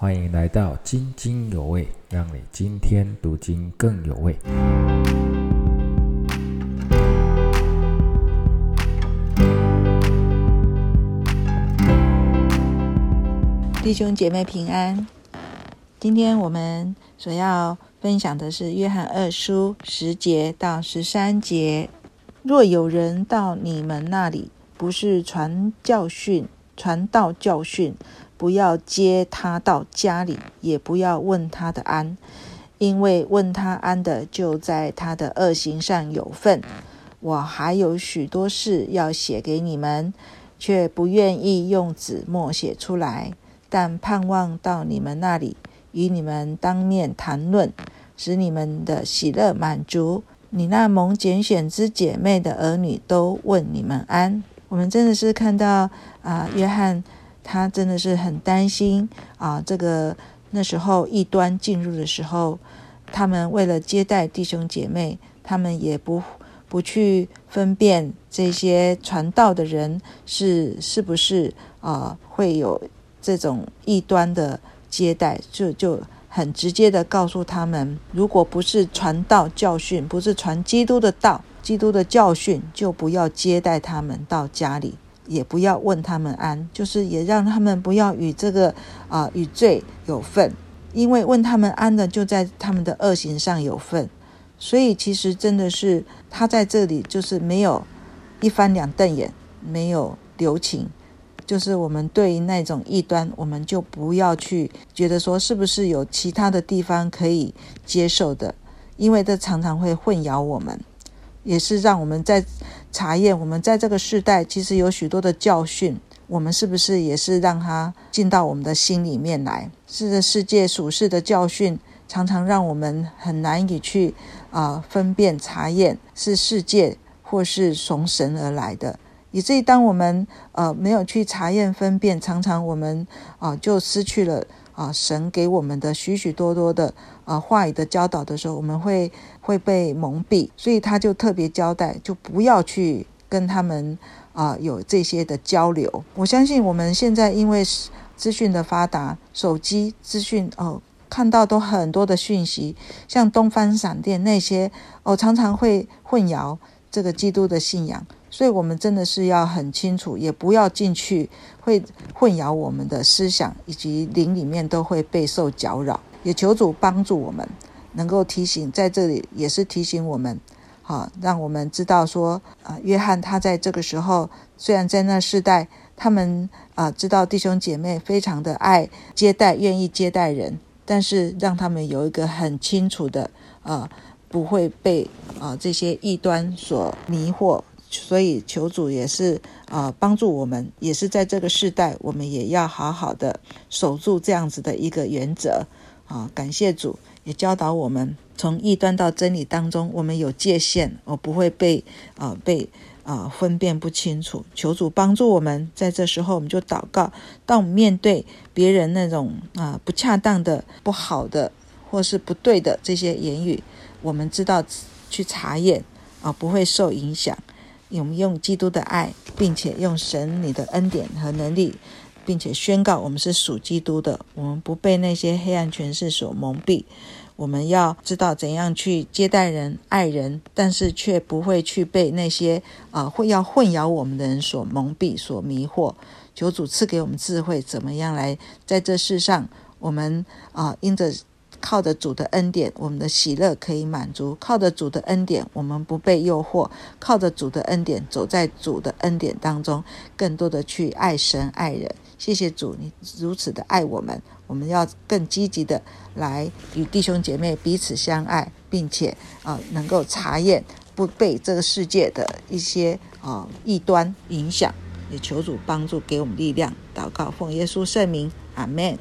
欢迎来到津津有味，让你今天读经更有味。弟兄姐妹平安。今天我们所要分享的是约翰二书十节到十三节。若有人到你们那里，不是传教训、传道教训，不要接他到家里，也不要问他的安，因为问他安的，就在他的恶行上有份。我还有许多事要写给你们，却不愿意用纸墨写出来，但盼望到你们那里，与你们当面谈论，使你们的喜乐满足。你那蒙拣选之姐妹的儿女都问你们安。我们真的是看到啊，约翰他真的是很担心啊，这个那时候异端进入的时候，他们为了接待弟兄姐妹，他们也不不去分辨这些传道的人是是不是啊会有这种异端的接待，就就。很直接的告诉他们，如果不是传道教训，不是传基督的道、基督的教训，就不要接待他们到家里，也不要问他们安，就是也让他们不要与这个啊与罪有份，因为问他们安的，就在他们的恶行上有份。所以其实真的是他在这里就是没有一翻两瞪眼，没有留情。就是我们对于那种异端，我们就不要去觉得说是不是有其他的地方可以接受的，因为这常常会混淆我们，也是让我们在查验我们在这个时代其实有许多的教训，我们是不是也是让它进到我们的心里面来？是这世界属世的教训，常常让我们很难以去啊分辨查验是世界或是从神而来的。以至于当我们呃没有去查验分辨，常常我们啊就失去了啊神给我们的许许多多的啊话语的教导的时候，我们会会被蒙蔽。所以他就特别交代，就不要去跟他们啊有这些的交流。我相信我们现在因为资讯的发达，手机资讯哦看到都很多的讯息，像东方闪电那些哦常常会混淆这个基督的信仰。所以，我们真的是要很清楚，也不要进去，会混淆我们的思想，以及灵里面都会备受搅扰。也求主帮助我们，能够提醒在这里，也是提醒我们，好，让我们知道说，啊，约翰他在这个时候，虽然在那世代，他们啊知道弟兄姐妹非常的爱接待，愿意接待人，但是让他们有一个很清楚的，呃，不会被啊这些异端所迷惑。所以求主也是啊，帮助我们，也是在这个时代，我们也要好好的守住这样子的一个原则啊。感谢主，也教导我们从异端到真理当中，我们有界限，我不会被啊被啊分辨不清楚。求主帮助我们，在这时候我们就祷告。当我们面对别人那种啊不恰当的、不好的或是不对的这些言语，我们知道去查验啊，不会受影响。我们用基督的爱，并且用神你的恩典和能力，并且宣告我们是属基督的。我们不被那些黑暗权势所蒙蔽。我们要知道怎样去接待人、爱人，但是却不会去被那些啊会要混淆我们的人所蒙蔽、所迷惑。求主赐给我们智慧，怎么样来在这世上，我们啊因着。靠着主的恩典，我们的喜乐可以满足；靠着主的恩典，我们不被诱惑；靠着主的恩典，走在主的恩典当中，更多的去爱神爱人。谢谢主，你如此的爱我们，我们要更积极的来与弟兄姐妹彼此相爱，并且啊，能够查验不被这个世界的一些啊异端影响。也求主帮助，给我们力量。祷告，奉耶稣圣名，阿门。